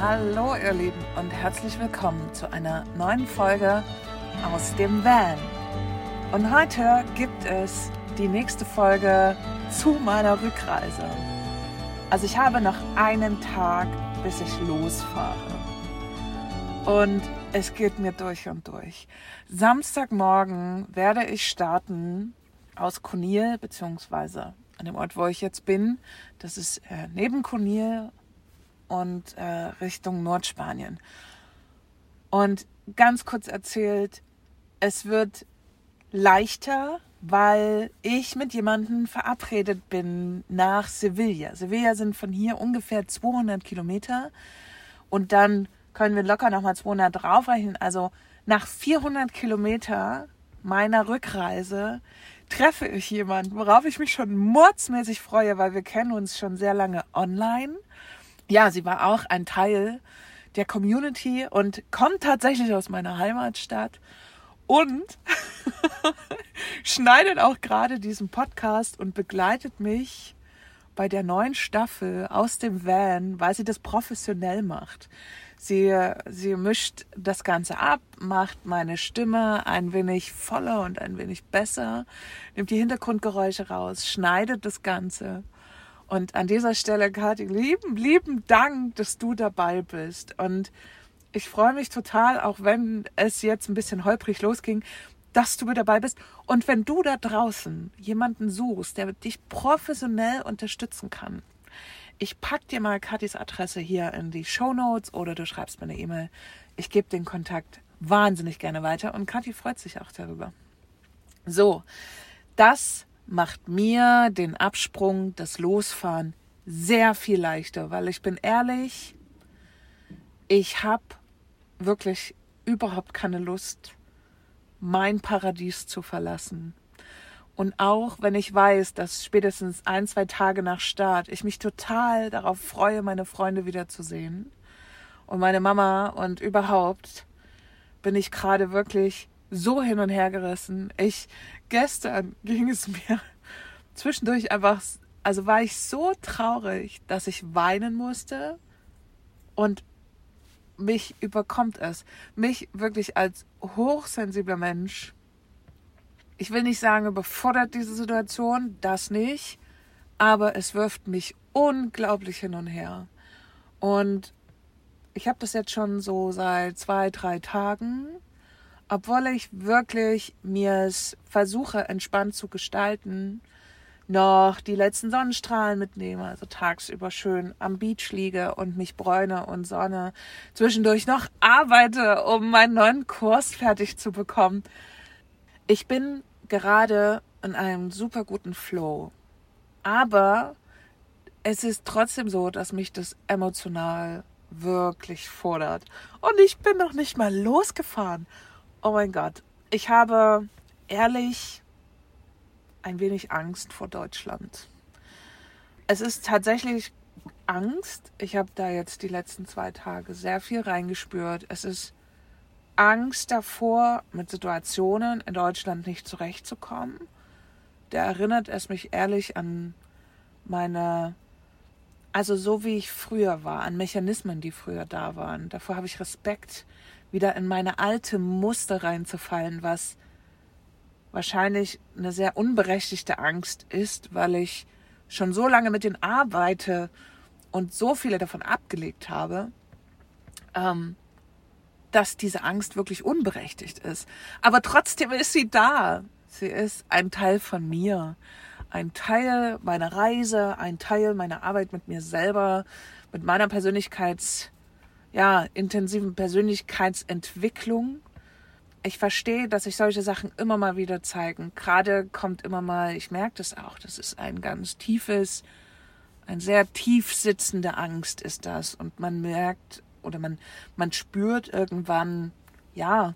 Hallo ihr Lieben und herzlich willkommen zu einer neuen Folge aus dem Van. Und heute gibt es die nächste Folge zu meiner Rückreise. Also ich habe noch einen Tag, bis ich losfahre. Und es geht mir durch und durch. Samstagmorgen werde ich starten aus Conil, beziehungsweise an dem Ort, wo ich jetzt bin. Das ist äh, neben Conil und äh, Richtung Nordspanien. Und ganz kurz erzählt, es wird leichter, weil ich mit jemandem verabredet bin nach Sevilla. Sevilla sind von hier ungefähr 200 Kilometer und dann können wir locker nochmal 200 draufrechnen. Also nach 400 Kilometer meiner Rückreise treffe ich jemanden, worauf ich mich schon mordsmäßig freue, weil wir kennen uns schon sehr lange online ja, sie war auch ein Teil der Community und kommt tatsächlich aus meiner Heimatstadt und schneidet auch gerade diesen Podcast und begleitet mich bei der neuen Staffel aus dem Van, weil sie das professionell macht. Sie, sie mischt das Ganze ab, macht meine Stimme ein wenig voller und ein wenig besser, nimmt die Hintergrundgeräusche raus, schneidet das Ganze und an dieser Stelle, Kathi, lieben, lieben Dank, dass du dabei bist. Und ich freue mich total, auch wenn es jetzt ein bisschen holprig losging, dass du mit dabei bist. Und wenn du da draußen jemanden suchst, der dich professionell unterstützen kann, ich pack dir mal Kathis Adresse hier in die Show Notes oder du schreibst mir eine E-Mail. Ich gebe den Kontakt wahnsinnig gerne weiter und Kathi freut sich auch darüber. So, das macht mir den Absprung, das Losfahren sehr viel leichter, weil ich bin ehrlich, ich habe wirklich überhaupt keine Lust, mein Paradies zu verlassen. Und auch wenn ich weiß, dass spätestens ein, zwei Tage nach Start ich mich total darauf freue, meine Freunde wiederzusehen und meine Mama und überhaupt, bin ich gerade wirklich so hin und her gerissen. Ich, gestern ging es mir zwischendurch einfach, also war ich so traurig, dass ich weinen musste und mich überkommt es. Mich wirklich als hochsensibler Mensch, ich will nicht sagen, überfordert diese Situation, das nicht, aber es wirft mich unglaublich hin und her. Und ich habe das jetzt schon so seit zwei, drei Tagen obwohl ich wirklich mir es versuche, entspannt zu gestalten, noch die letzten Sonnenstrahlen mitnehme, also tagsüber schön am Beach liege und mich bräune und sonne, zwischendurch noch arbeite, um meinen neuen Kurs fertig zu bekommen. Ich bin gerade in einem super guten Flow, aber es ist trotzdem so, dass mich das emotional wirklich fordert. Und ich bin noch nicht mal losgefahren. Oh mein Gott. Ich habe ehrlich ein wenig Angst vor Deutschland. Es ist tatsächlich Angst. Ich habe da jetzt die letzten zwei Tage sehr viel reingespürt. Es ist Angst davor, mit Situationen in Deutschland nicht zurechtzukommen. Da erinnert es mich ehrlich an meine, also so wie ich früher war, an Mechanismen, die früher da waren. Davor habe ich Respekt wieder in meine alte Muster reinzufallen, was wahrscheinlich eine sehr unberechtigte Angst ist, weil ich schon so lange mit denen arbeite und so viele davon abgelegt habe, ähm, dass diese Angst wirklich unberechtigt ist. Aber trotzdem ist sie da. Sie ist ein Teil von mir, ein Teil meiner Reise, ein Teil meiner Arbeit mit mir selber, mit meiner Persönlichkeits ja, intensiven Persönlichkeitsentwicklung. Ich verstehe, dass sich solche Sachen immer mal wieder zeigen. Gerade kommt immer mal, ich merke das auch, das ist ein ganz tiefes, ein sehr tief sitzende Angst ist das. Und man merkt oder man, man spürt irgendwann, ja,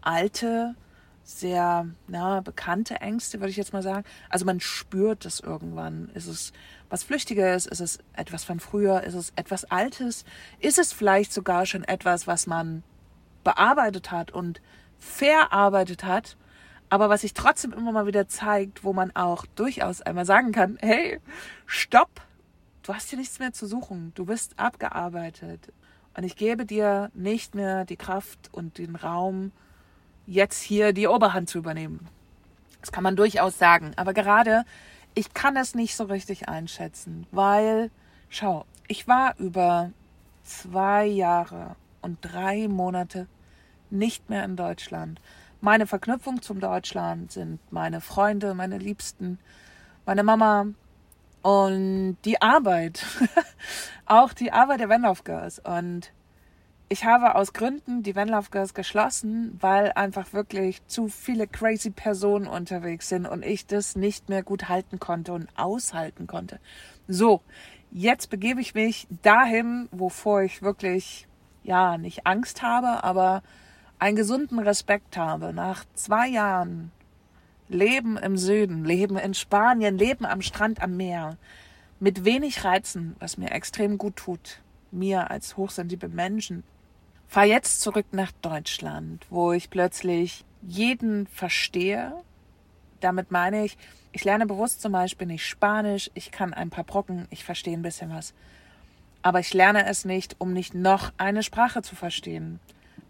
alte, sehr na, bekannte Ängste, würde ich jetzt mal sagen. Also man spürt das irgendwann. Ist es was Flüchtiges? Ist es etwas von früher? Ist es etwas Altes? Ist es vielleicht sogar schon etwas, was man bearbeitet hat und verarbeitet hat, aber was sich trotzdem immer mal wieder zeigt, wo man auch durchaus einmal sagen kann, hey, stopp, du hast hier nichts mehr zu suchen, du bist abgearbeitet. Und ich gebe dir nicht mehr die Kraft und den Raum, jetzt hier die Oberhand zu übernehmen. Das kann man durchaus sagen. Aber gerade, ich kann es nicht so richtig einschätzen, weil, schau, ich war über zwei Jahre und drei Monate nicht mehr in Deutschland. Meine Verknüpfung zum Deutschland sind meine Freunde, meine Liebsten, meine Mama und die Arbeit. Auch die Arbeit der Wenlauf Girls. Und ich habe aus Gründen die Wenlauf Girls geschlossen, weil einfach wirklich zu viele crazy Personen unterwegs sind und ich das nicht mehr gut halten konnte und aushalten konnte. So, jetzt begebe ich mich dahin, wovor ich wirklich, ja, nicht Angst habe, aber einen gesunden Respekt habe. Nach zwei Jahren Leben im Süden, Leben in Spanien, Leben am Strand am Meer, mit wenig Reizen, was mir extrem gut tut, mir als hochsensible Menschen, fahr jetzt zurück nach Deutschland, wo ich plötzlich jeden verstehe. Damit meine ich, ich lerne bewusst zum Beispiel nicht Spanisch, ich kann ein paar Brocken, ich verstehe ein bisschen was. Aber ich lerne es nicht, um nicht noch eine Sprache zu verstehen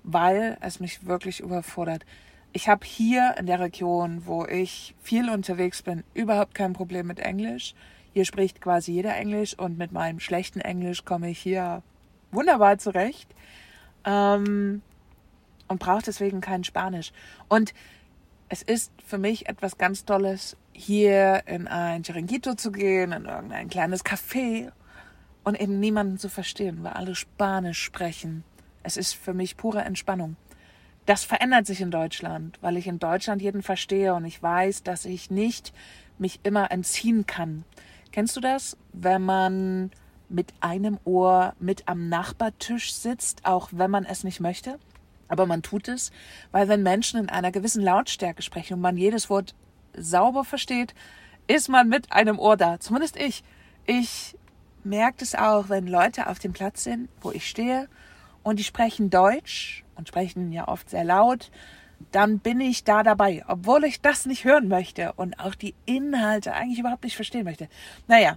weil es mich wirklich überfordert. Ich habe hier in der Region, wo ich viel unterwegs bin, überhaupt kein Problem mit Englisch. Hier spricht quasi jeder Englisch und mit meinem schlechten Englisch komme ich hier wunderbar zurecht ähm, und brauche deswegen kein Spanisch. Und es ist für mich etwas ganz Tolles, hier in ein Chiringuito zu gehen, in irgendein kleines Café und eben niemanden zu verstehen, weil alle Spanisch sprechen. Es ist für mich pure Entspannung. Das verändert sich in Deutschland, weil ich in Deutschland jeden verstehe und ich weiß, dass ich nicht mich immer entziehen kann. Kennst du das, wenn man mit einem Ohr mit am Nachbartisch sitzt, auch wenn man es nicht möchte? Aber man tut es, weil wenn Menschen in einer gewissen Lautstärke sprechen und man jedes Wort sauber versteht, ist man mit einem Ohr da. Zumindest ich. Ich merke es auch, wenn Leute auf dem Platz sind, wo ich stehe und die sprechen Deutsch und sprechen ja oft sehr laut, dann bin ich da dabei, obwohl ich das nicht hören möchte und auch die Inhalte eigentlich überhaupt nicht verstehen möchte. Naja,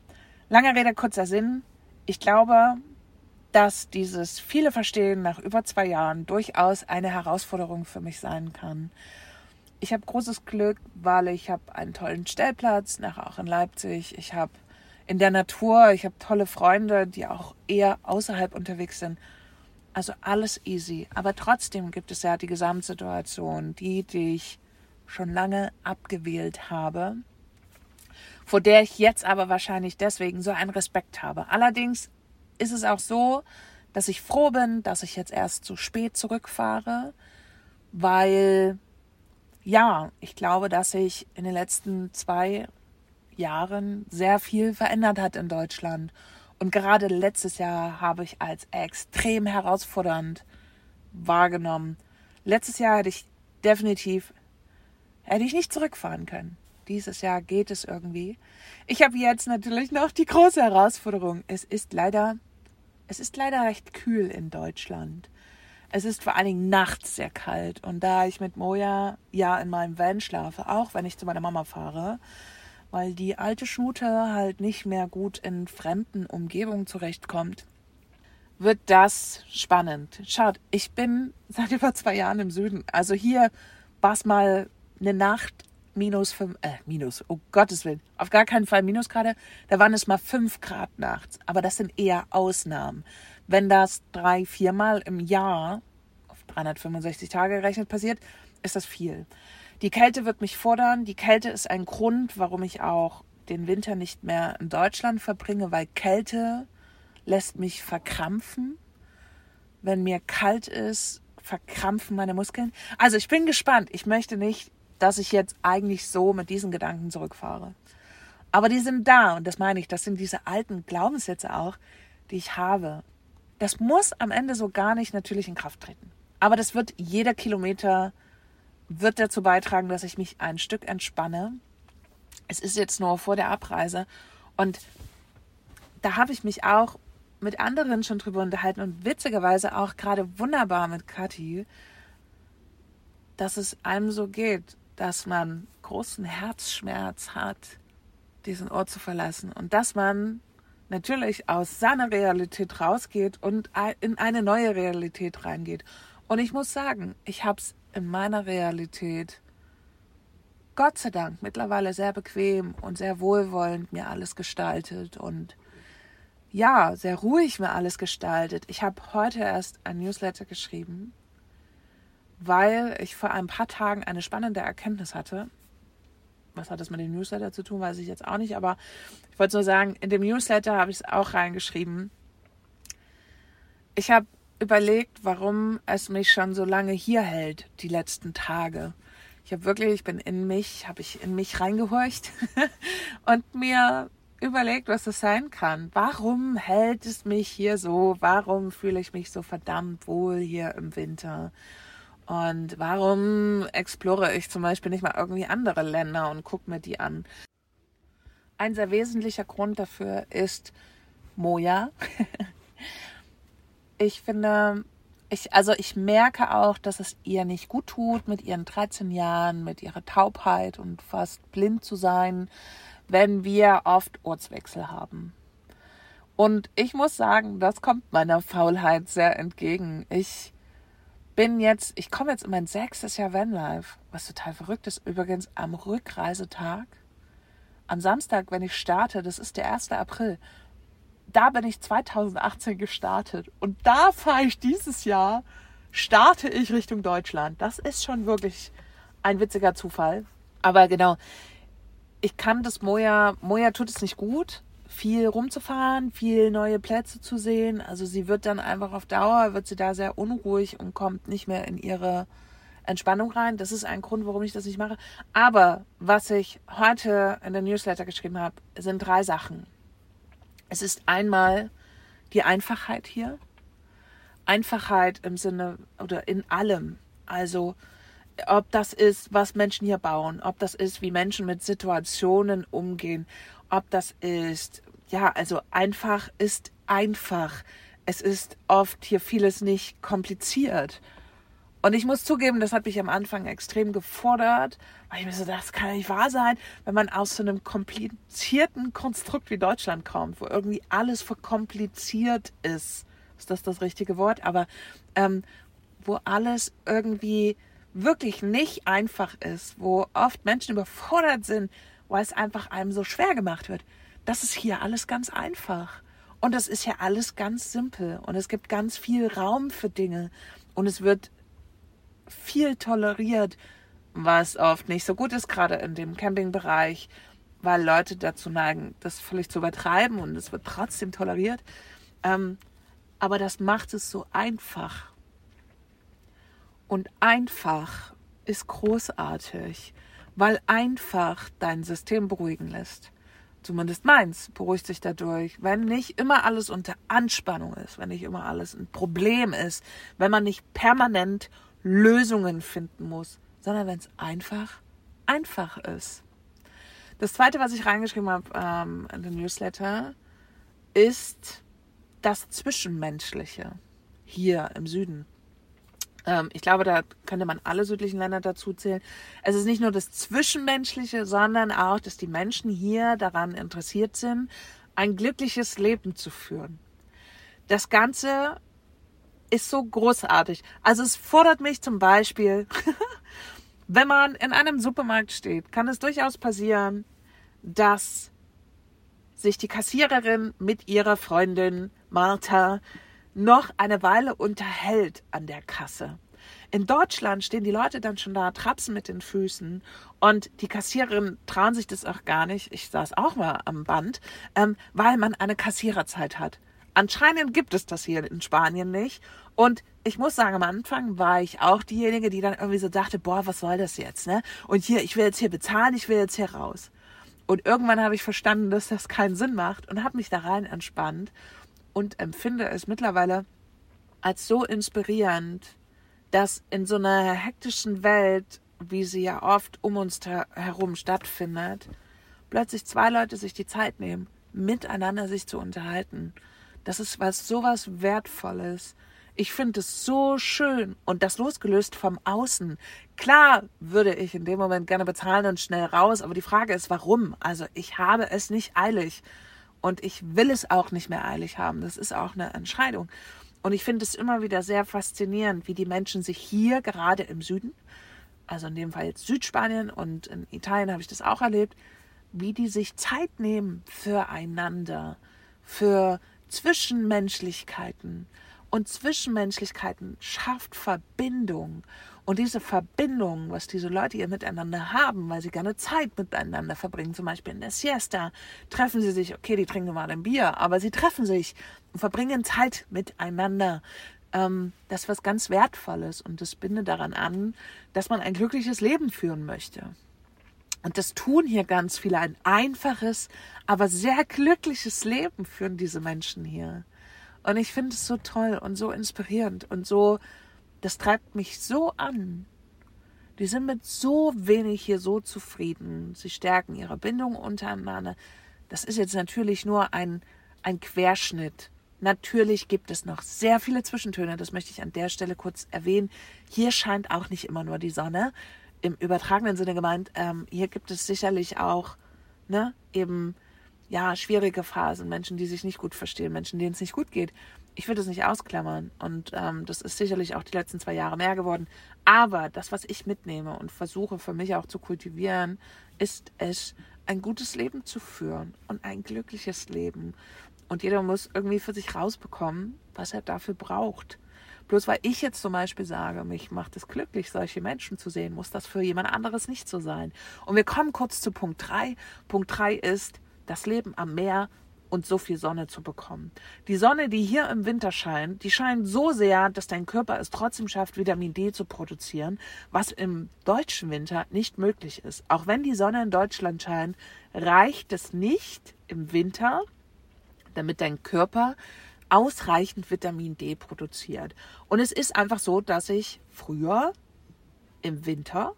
langer Rede, kurzer Sinn. Ich glaube, dass dieses viele Verstehen nach über zwei Jahren durchaus eine Herausforderung für mich sein kann. Ich habe großes Glück, weil ich habe einen tollen Stellplatz, nachher auch in Leipzig. Ich habe in der Natur, ich habe tolle Freunde, die auch eher außerhalb unterwegs sind. Also alles easy. Aber trotzdem gibt es ja die Gesamtsituation, die, die ich schon lange abgewählt habe, vor der ich jetzt aber wahrscheinlich deswegen so einen Respekt habe. Allerdings ist es auch so, dass ich froh bin, dass ich jetzt erst so spät zurückfahre, weil ja, ich glaube, dass sich in den letzten zwei Jahren sehr viel verändert hat in Deutschland und gerade letztes Jahr habe ich als extrem herausfordernd wahrgenommen. Letztes Jahr hätte ich definitiv, hätte ich nicht zurückfahren können. Dieses Jahr geht es irgendwie. Ich habe jetzt natürlich noch die große Herausforderung. Es ist leider, es ist leider recht kühl in Deutschland. Es ist vor allen Dingen nachts sehr kalt. Und da ich mit Moja ja in meinem Van schlafe, auch wenn ich zu meiner Mama fahre, weil die alte Schnute halt nicht mehr gut in fremden Umgebungen zurechtkommt, wird das spannend. Schaut, ich bin seit über zwei Jahren im Süden. Also hier war es mal eine Nacht minus fünf, äh, minus, oh Gottes Willen, auf gar keinen Fall Minusgrade. Da waren es mal fünf Grad nachts. Aber das sind eher Ausnahmen. Wenn das drei, viermal im Jahr auf 365 Tage gerechnet passiert, ist das viel. Die Kälte wird mich fordern. Die Kälte ist ein Grund, warum ich auch den Winter nicht mehr in Deutschland verbringe, weil Kälte lässt mich verkrampfen. Wenn mir kalt ist, verkrampfen meine Muskeln. Also ich bin gespannt. Ich möchte nicht, dass ich jetzt eigentlich so mit diesen Gedanken zurückfahre. Aber die sind da und das meine ich. Das sind diese alten Glaubenssätze auch, die ich habe. Das muss am Ende so gar nicht natürlich in Kraft treten. Aber das wird jeder Kilometer wird dazu beitragen, dass ich mich ein Stück entspanne. Es ist jetzt nur vor der Abreise und da habe ich mich auch mit anderen schon drüber unterhalten und witzigerweise auch gerade wunderbar mit Kathi, dass es einem so geht, dass man großen Herzschmerz hat, diesen Ort zu verlassen und dass man natürlich aus seiner Realität rausgeht und in eine neue Realität reingeht. Und ich muss sagen, ich habe es in meiner Realität Gott sei Dank mittlerweile sehr bequem und sehr wohlwollend mir alles gestaltet und ja, sehr ruhig mir alles gestaltet. Ich habe heute erst ein Newsletter geschrieben, weil ich vor ein paar Tagen eine spannende Erkenntnis hatte. Was hat das mit dem Newsletter zu tun, weiß ich jetzt auch nicht, aber ich wollte nur sagen, in dem Newsletter habe ich es auch reingeschrieben. Ich habe überlegt, warum es mich schon so lange hier hält, die letzten Tage. Ich habe wirklich, ich bin in mich, habe ich in mich reingehorcht und mir überlegt, was das sein kann. Warum hält es mich hier so? Warum fühle ich mich so verdammt wohl hier im Winter? Und warum explore ich zum Beispiel nicht mal irgendwie andere Länder und gucke mir die an? Ein sehr wesentlicher Grund dafür ist Moja. ich finde, ich, also ich merke auch, dass es ihr nicht gut tut, mit ihren 13 Jahren, mit ihrer Taubheit und fast blind zu sein, wenn wir oft Ortswechsel haben. Und ich muss sagen, das kommt meiner Faulheit sehr entgegen. Ich bin jetzt, ich komme jetzt in mein sechstes Jahr Vanlife, was total verrückt ist. Übrigens am Rückreisetag, am Samstag, wenn ich starte, das ist der 1. April, da bin ich 2018 gestartet und da fahre ich dieses Jahr, starte ich Richtung Deutschland. Das ist schon wirklich ein witziger Zufall. Aber genau, ich kann das Moja, Moja tut es nicht gut, viel rumzufahren, viel neue Plätze zu sehen. Also sie wird dann einfach auf Dauer, wird sie da sehr unruhig und kommt nicht mehr in ihre Entspannung rein. Das ist ein Grund, warum ich das nicht mache. Aber was ich heute in der Newsletter geschrieben habe, sind drei Sachen. Es ist einmal die Einfachheit hier. Einfachheit im Sinne oder in allem. Also ob das ist, was Menschen hier bauen, ob das ist, wie Menschen mit Situationen umgehen, ob das ist, ja, also einfach ist einfach. Es ist oft hier vieles nicht kompliziert. Und ich muss zugeben, das hat mich am Anfang extrem gefordert, weil ich mir so, das kann nicht wahr sein, wenn man aus so einem komplizierten Konstrukt wie Deutschland kommt, wo irgendwie alles verkompliziert ist. Ist das das richtige Wort? Aber ähm, wo alles irgendwie wirklich nicht einfach ist, wo oft Menschen überfordert sind, weil es einfach einem so schwer gemacht wird. Das ist hier alles ganz einfach. Und das ist ja alles ganz simpel. Und es gibt ganz viel Raum für Dinge. Und es wird viel toleriert, was oft nicht so gut ist, gerade in dem Campingbereich, weil Leute dazu neigen, das völlig zu übertreiben und es wird trotzdem toleriert. Ähm, aber das macht es so einfach. Und einfach ist großartig, weil einfach dein System beruhigen lässt. Zumindest meins beruhigt sich dadurch, wenn nicht immer alles unter Anspannung ist, wenn nicht immer alles ein Problem ist, wenn man nicht permanent Lösungen finden muss, sondern wenn es einfach, einfach ist. Das zweite, was ich reingeschrieben habe ähm, in den Newsletter, ist das Zwischenmenschliche hier im Süden. Ähm, ich glaube, da könnte man alle südlichen Länder dazu zählen. Es ist nicht nur das Zwischenmenschliche, sondern auch, dass die Menschen hier daran interessiert sind, ein glückliches Leben zu führen. Das Ganze ist so großartig. Also es fordert mich zum Beispiel, wenn man in einem Supermarkt steht, kann es durchaus passieren, dass sich die Kassiererin mit ihrer Freundin Martha noch eine Weile unterhält an der Kasse. In Deutschland stehen die Leute dann schon da, trapsen mit den Füßen und die Kassiererin trauen sich das auch gar nicht. Ich saß auch mal am Band, ähm, weil man eine Kassiererzeit hat. Anscheinend gibt es das hier in Spanien nicht. Und ich muss sagen, am Anfang war ich auch diejenige, die dann irgendwie so dachte, boah, was soll das jetzt, ne? Und hier, ich will jetzt hier bezahlen, ich will jetzt hier raus. Und irgendwann habe ich verstanden, dass das keinen Sinn macht und habe mich da rein entspannt und empfinde es mittlerweile als so inspirierend, dass in so einer hektischen Welt, wie sie ja oft um uns herum stattfindet, plötzlich zwei Leute sich die Zeit nehmen, miteinander sich zu unterhalten das ist was sowas Wertvolles. Ich finde es so schön und das losgelöst vom Außen. Klar würde ich in dem Moment gerne bezahlen und schnell raus, aber die Frage ist, warum? Also ich habe es nicht eilig. Und ich will es auch nicht mehr eilig haben. Das ist auch eine Entscheidung. Und ich finde es immer wieder sehr faszinierend, wie die Menschen sich hier gerade im Süden, also in dem Fall jetzt Südspanien und in Italien habe ich das auch erlebt, wie die sich Zeit nehmen füreinander, für Zwischenmenschlichkeiten. Und Zwischenmenschlichkeiten schafft Verbindung. Und diese Verbindung, was diese Leute hier miteinander haben, weil sie gerne Zeit miteinander verbringen, zum Beispiel in der Siesta, treffen sie sich, okay, die trinken mal ein Bier, aber sie treffen sich und verbringen Zeit miteinander. Ähm, das ist was ganz Wertvolles und das bindet daran an, dass man ein glückliches Leben führen möchte. Und das tun hier ganz viele. Ein einfaches, aber sehr glückliches Leben führen diese Menschen hier. Und ich finde es so toll und so inspirierend und so das treibt mich so an. Die sind mit so wenig hier so zufrieden. Sie stärken ihre Bindung untereinander. Das ist jetzt natürlich nur ein, ein Querschnitt. Natürlich gibt es noch sehr viele Zwischentöne, das möchte ich an der Stelle kurz erwähnen. Hier scheint auch nicht immer nur die Sonne. Im übertragenen Sinne gemeint, ähm, hier gibt es sicherlich auch ne, eben ja schwierige Phasen, Menschen, die sich nicht gut verstehen, Menschen, denen es nicht gut geht ich will das nicht ausklammern. Und ähm, das ist sicherlich auch die letzten zwei Jahre mehr geworden. Aber das, was ich mitnehme und versuche für mich auch zu kultivieren, ist es, ein gutes Leben zu führen und ein glückliches Leben. Und jeder muss irgendwie für sich rausbekommen, was er dafür braucht. Bloß weil ich jetzt zum Beispiel sage, mich macht es glücklich, solche Menschen zu sehen, muss das für jemand anderes nicht so sein. Und wir kommen kurz zu Punkt 3. Punkt 3 ist, das Leben am Meer und so viel Sonne zu bekommen. Die Sonne, die hier im Winter scheint, die scheint so sehr, dass dein Körper es trotzdem schafft, Vitamin D zu produzieren, was im deutschen Winter nicht möglich ist. Auch wenn die Sonne in Deutschland scheint, reicht es nicht im Winter, damit dein Körper ausreichend Vitamin D produziert. Und es ist einfach so, dass ich früher im Winter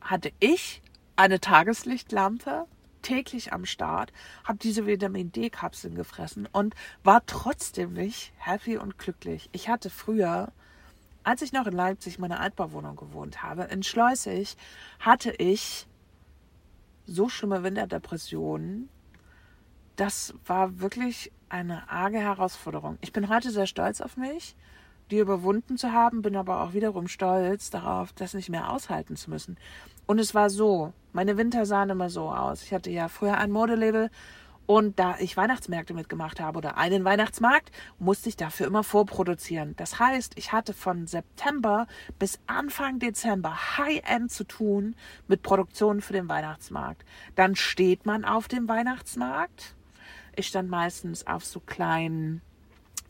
hatte ich eine Tageslichtlampe täglich am Start, habe diese Vitamin D-Kapseln gefressen und war trotzdem nicht happy und glücklich. Ich hatte früher, als ich noch in Leipzig meine Altbauwohnung gewohnt habe, in Schleusig, hatte ich so schlimme Winterdepressionen. Das war wirklich eine arge Herausforderung. Ich bin heute sehr stolz auf mich, die überwunden zu haben, bin aber auch wiederum stolz darauf, das nicht mehr aushalten zu müssen. Und es war so, meine Winter sahen immer so aus. Ich hatte ja früher ein Modelabel und da ich Weihnachtsmärkte mitgemacht habe oder einen Weihnachtsmarkt, musste ich dafür immer vorproduzieren. Das heißt, ich hatte von September bis Anfang Dezember High-End zu tun mit Produktionen für den Weihnachtsmarkt. Dann steht man auf dem Weihnachtsmarkt. Ich stand meistens auf so kleinen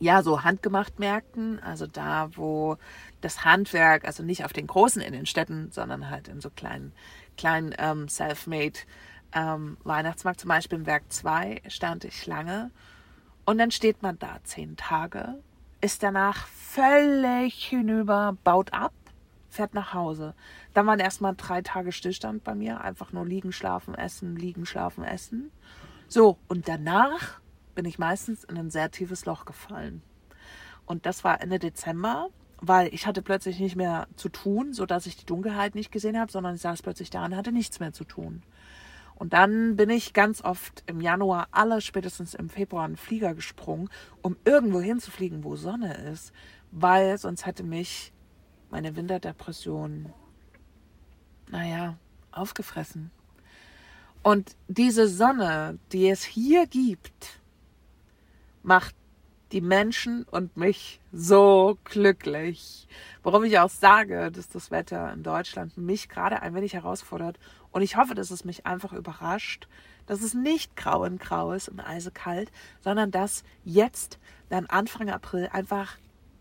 ja, so handgemacht Märkten, also da, wo das Handwerk, also nicht auf den großen in den Städten, sondern halt in so kleinen, kleinen ähm, Self-Made ähm, Weihnachtsmarkt, zum Beispiel im Werk 2 stand ich lange und dann steht man da zehn Tage, ist danach völlig hinüber, baut ab, fährt nach Hause. Dann waren erstmal drei Tage Stillstand bei mir, einfach nur liegen, schlafen, essen, liegen, schlafen, essen. So, und danach bin ich meistens in ein sehr tiefes Loch gefallen. Und das war Ende Dezember, weil ich hatte plötzlich nicht mehr zu tun, so dass ich die Dunkelheit nicht gesehen habe, sondern ich saß plötzlich da und hatte nichts mehr zu tun. Und dann bin ich ganz oft im Januar, aller spätestens im Februar, einen Flieger gesprungen, um irgendwo hinzufliegen, wo Sonne ist, weil sonst hätte mich meine Winterdepression, naja, aufgefressen. Und diese Sonne, die es hier gibt, macht die Menschen und mich so glücklich. Warum ich auch sage, dass das Wetter in Deutschland mich gerade ein wenig herausfordert. Und ich hoffe, dass es mich einfach überrascht, dass es nicht grau in grau ist und eisekalt, sondern dass jetzt, dann Anfang April, einfach,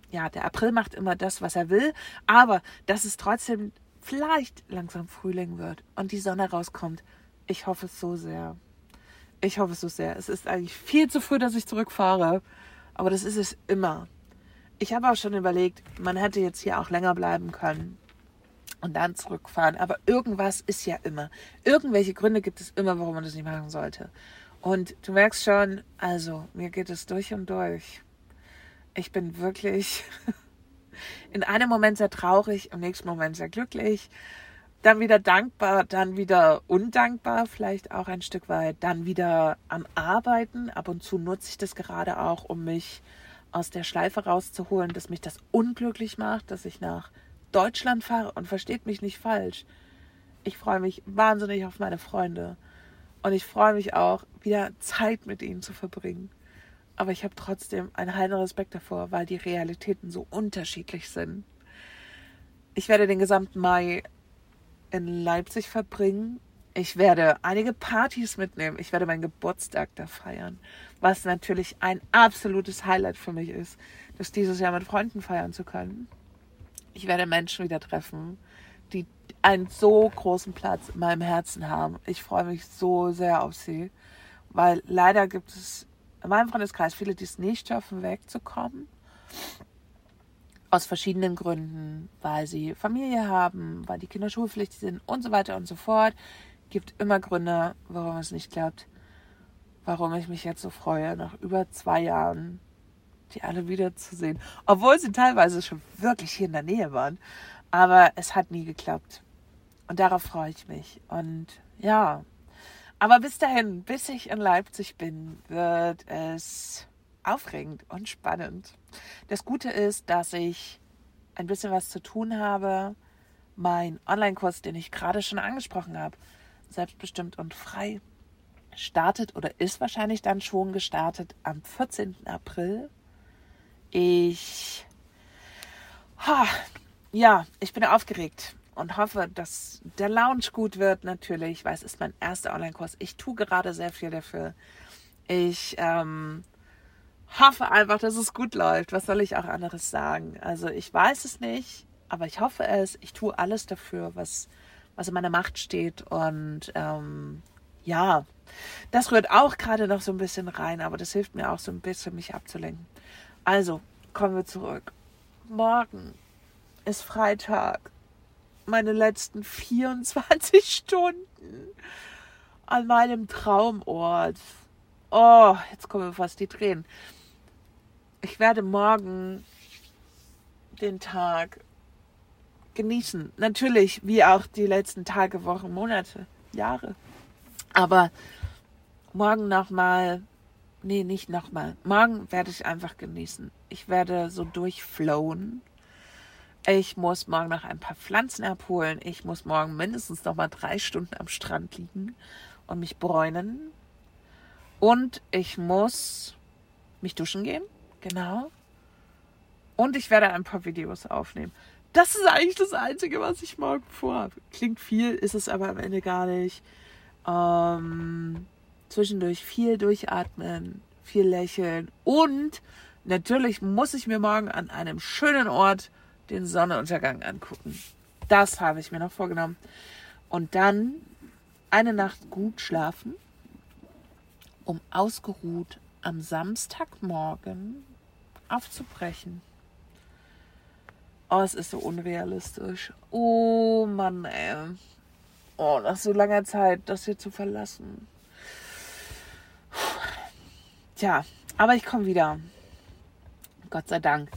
ja, der April macht immer das, was er will, aber dass es trotzdem vielleicht langsam Frühling wird und die Sonne rauskommt. Ich hoffe es so sehr. Ich hoffe es so sehr. Es ist eigentlich viel zu früh, dass ich zurückfahre. Aber das ist es immer. Ich habe auch schon überlegt, man hätte jetzt hier auch länger bleiben können und dann zurückfahren. Aber irgendwas ist ja immer. Irgendwelche Gründe gibt es immer, warum man das nicht machen sollte. Und du merkst schon, also mir geht es durch und durch. Ich bin wirklich in einem Moment sehr traurig, im nächsten Moment sehr glücklich. Dann wieder dankbar, dann wieder undankbar, vielleicht auch ein Stück weit, dann wieder am Arbeiten. Ab und zu nutze ich das gerade auch, um mich aus der Schleife rauszuholen, dass mich das unglücklich macht, dass ich nach Deutschland fahre und versteht mich nicht falsch. Ich freue mich wahnsinnig auf meine Freunde und ich freue mich auch, wieder Zeit mit ihnen zu verbringen. Aber ich habe trotzdem einen heilen Respekt davor, weil die Realitäten so unterschiedlich sind. Ich werde den gesamten Mai in Leipzig verbringen. Ich werde einige Partys mitnehmen. Ich werde meinen Geburtstag da feiern, was natürlich ein absolutes Highlight für mich ist, das dieses Jahr mit Freunden feiern zu können. Ich werde Menschen wieder treffen, die einen so großen Platz in meinem Herzen haben. Ich freue mich so sehr auf sie, weil leider gibt es in meinem Freundeskreis viele, die es nicht schaffen, wegzukommen. Aus verschiedenen Gründen, weil sie Familie haben, weil die Kinder schulpflichtig sind und so weiter und so fort. Gibt immer Gründe, warum es nicht klappt. Warum ich mich jetzt so freue, nach über zwei Jahren die alle wiederzusehen. Obwohl sie teilweise schon wirklich hier in der Nähe waren. Aber es hat nie geklappt. Und darauf freue ich mich. Und ja, aber bis dahin, bis ich in Leipzig bin, wird es aufregend und spannend. Das Gute ist, dass ich ein bisschen was zu tun habe. Mein Online-Kurs, den ich gerade schon angesprochen habe, selbstbestimmt und frei, startet oder ist wahrscheinlich dann schon gestartet am 14. April. Ich, ha, ja, ich bin aufgeregt und hoffe, dass der Lounge gut wird natürlich, weil es ist mein erster Online-Kurs. Ich tue gerade sehr viel dafür. Ich ähm, hoffe einfach, dass es gut läuft. Was soll ich auch anderes sagen? Also ich weiß es nicht, aber ich hoffe es. Ich tue alles dafür, was, was in meiner Macht steht. Und ähm, ja, das rührt auch gerade noch so ein bisschen rein, aber das hilft mir auch so ein bisschen, mich abzulenken. Also, kommen wir zurück. Morgen ist Freitag meine letzten 24 Stunden an meinem Traumort. Oh, jetzt kommen fast die Tränen. Ich werde morgen den Tag genießen. Natürlich, wie auch die letzten Tage, Wochen, Monate, Jahre. Aber morgen nochmal, nee, nicht nochmal. Morgen werde ich einfach genießen. Ich werde so durchflowen ich muss morgen noch ein paar Pflanzen abholen. Ich muss morgen mindestens noch mal drei Stunden am Strand liegen und mich bräunen. Und ich muss mich duschen gehen. Genau. Und ich werde ein paar Videos aufnehmen. Das ist eigentlich das Einzige, was ich morgen vorhabe. Klingt viel, ist es aber am Ende gar nicht. Ähm, zwischendurch viel durchatmen, viel lächeln. Und natürlich muss ich mir morgen an einem schönen Ort den Sonnenuntergang angucken. Das habe ich mir noch vorgenommen. Und dann eine Nacht gut schlafen, um ausgeruht am Samstagmorgen aufzubrechen. Oh, es ist so unrealistisch. Oh Mann, ey. Oh, nach so langer Zeit das hier zu verlassen. Tja, aber ich komme wieder. Gott sei Dank.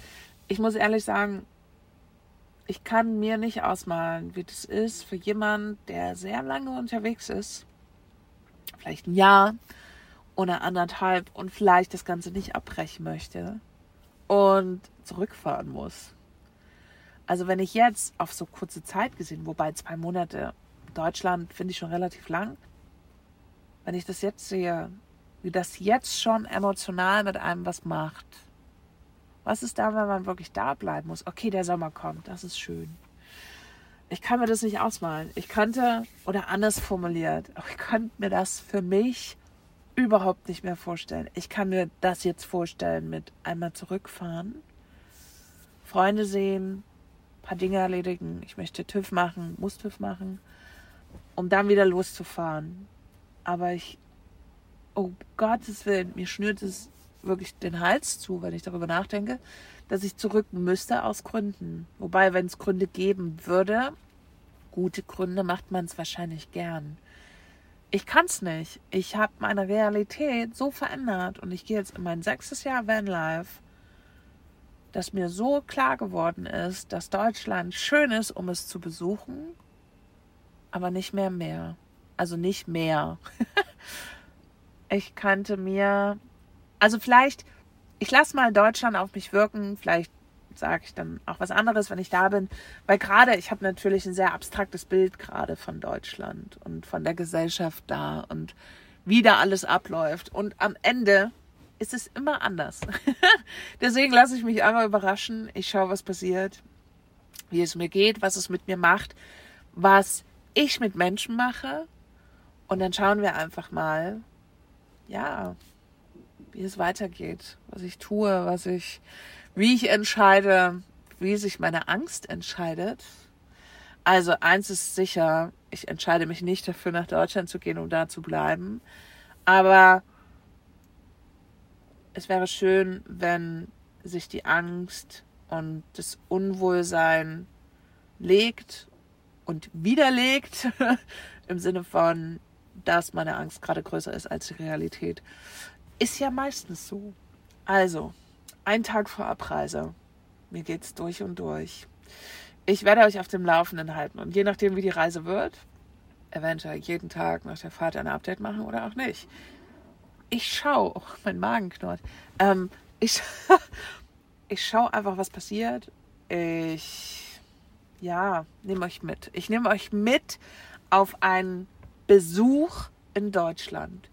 Ich muss ehrlich sagen, ich kann mir nicht ausmalen, wie das ist für jemanden, der sehr lange unterwegs ist, vielleicht ein Jahr oder anderthalb und vielleicht das Ganze nicht abbrechen möchte und zurückfahren muss. Also wenn ich jetzt auf so kurze Zeit gesehen, wobei zwei Monate Deutschland finde ich schon relativ lang, wenn ich das jetzt sehe, wie das jetzt schon emotional mit einem was macht, was ist da, wenn man wirklich da bleiben muss? Okay, der Sommer kommt, das ist schön. Ich kann mir das nicht ausmalen. Ich könnte, oder anders formuliert, ich könnte mir das für mich überhaupt nicht mehr vorstellen. Ich kann mir das jetzt vorstellen mit einmal zurückfahren, Freunde sehen, paar Dinge erledigen. Ich möchte TÜV machen, muss TÜV machen, um dann wieder loszufahren. Aber ich, oh Gottes Willen, mir schnürt es wirklich den Hals zu, wenn ich darüber nachdenke, dass ich zurück müsste aus Gründen. Wobei, wenn es Gründe geben würde, gute Gründe macht man es wahrscheinlich gern. Ich kann es nicht. Ich habe meine Realität so verändert und ich gehe jetzt in mein sechstes Jahr Vanlife, dass mir so klar geworden ist, dass Deutschland schön ist, um es zu besuchen, aber nicht mehr mehr. Also nicht mehr. ich könnte mir, also vielleicht, ich lasse mal Deutschland auf mich wirken, vielleicht sage ich dann auch was anderes, wenn ich da bin, weil gerade ich habe natürlich ein sehr abstraktes Bild gerade von Deutschland und von der Gesellschaft da und wie da alles abläuft und am Ende ist es immer anders. Deswegen lasse ich mich einmal überraschen. Ich schaue, was passiert, wie es mir geht, was es mit mir macht, was ich mit Menschen mache. Und dann schauen wir einfach mal, ja, wie es weitergeht, was ich tue, was ich, wie ich entscheide, wie sich meine Angst entscheidet. Also eins ist sicher, ich entscheide mich nicht dafür, nach Deutschland zu gehen, um da zu bleiben. Aber es wäre schön, wenn sich die Angst und das Unwohlsein legt und widerlegt im Sinne von, dass meine Angst gerade größer ist als die Realität. Ist ja meistens so. Also, ein Tag vor Abreise. Mir geht's durch und durch. Ich werde euch auf dem Laufenden halten und je nachdem, wie die Reise wird, eventuell jeden Tag nach der Fahrt ein Update machen oder auch nicht ich schaue, oh, mein Magen knurrt. Ähm, ich, ich schaue einfach, was passiert. Ich, ja, nehme euch mit. Ich nehme euch mit auf einen Besuch in Deutschland.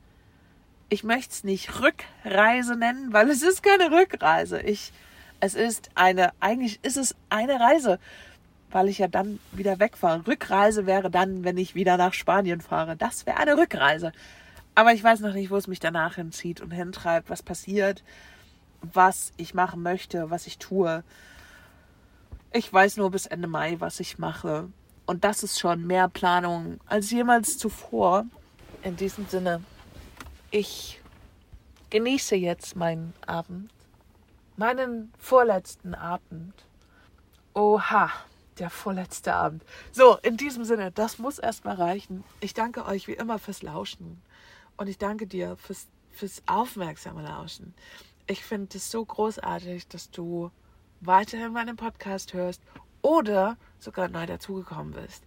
Ich möchte es nicht Rückreise nennen, weil es ist keine Rückreise. Ich, es ist eine, eigentlich ist es eine Reise, weil ich ja dann wieder wegfahre. Rückreise wäre dann, wenn ich wieder nach Spanien fahre. Das wäre eine Rückreise. Aber ich weiß noch nicht, wo es mich danach hinzieht und hintreibt, was passiert, was ich machen möchte, was ich tue. Ich weiß nur bis Ende Mai, was ich mache. Und das ist schon mehr Planung als jemals zuvor. In diesem Sinne, ich genieße jetzt meinen Abend, meinen vorletzten Abend. Oha, der vorletzte Abend. So, in diesem Sinne, das muss erstmal reichen. Ich danke euch wie immer fürs Lauschen. Und ich danke dir fürs, fürs aufmerksame Lauschen. Ich finde es so großartig, dass du weiterhin meinen Podcast hörst oder sogar neu dazugekommen bist.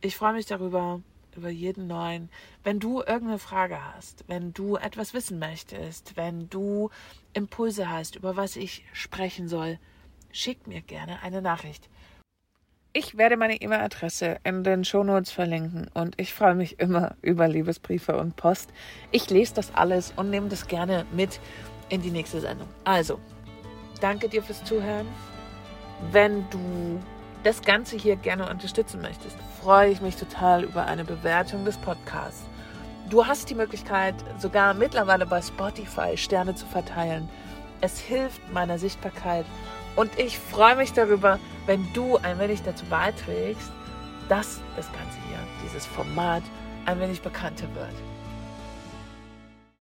Ich freue mich darüber, über jeden neuen. Wenn du irgendeine Frage hast, wenn du etwas wissen möchtest, wenn du Impulse hast, über was ich sprechen soll, schick mir gerne eine Nachricht. Ich werde meine E-Mail-Adresse in den Shownotes verlinken und ich freue mich immer über Liebesbriefe und Post. Ich lese das alles und nehme das gerne mit in die nächste Sendung. Also, danke dir fürs Zuhören. Wenn du das Ganze hier gerne unterstützen möchtest, freue ich mich total über eine Bewertung des Podcasts. Du hast die Möglichkeit, sogar mittlerweile bei Spotify Sterne zu verteilen. Es hilft meiner Sichtbarkeit und ich freue mich darüber, wenn du ein wenig dazu beiträgst, dass das Ganze hier, dieses Format, ein wenig bekannter wird.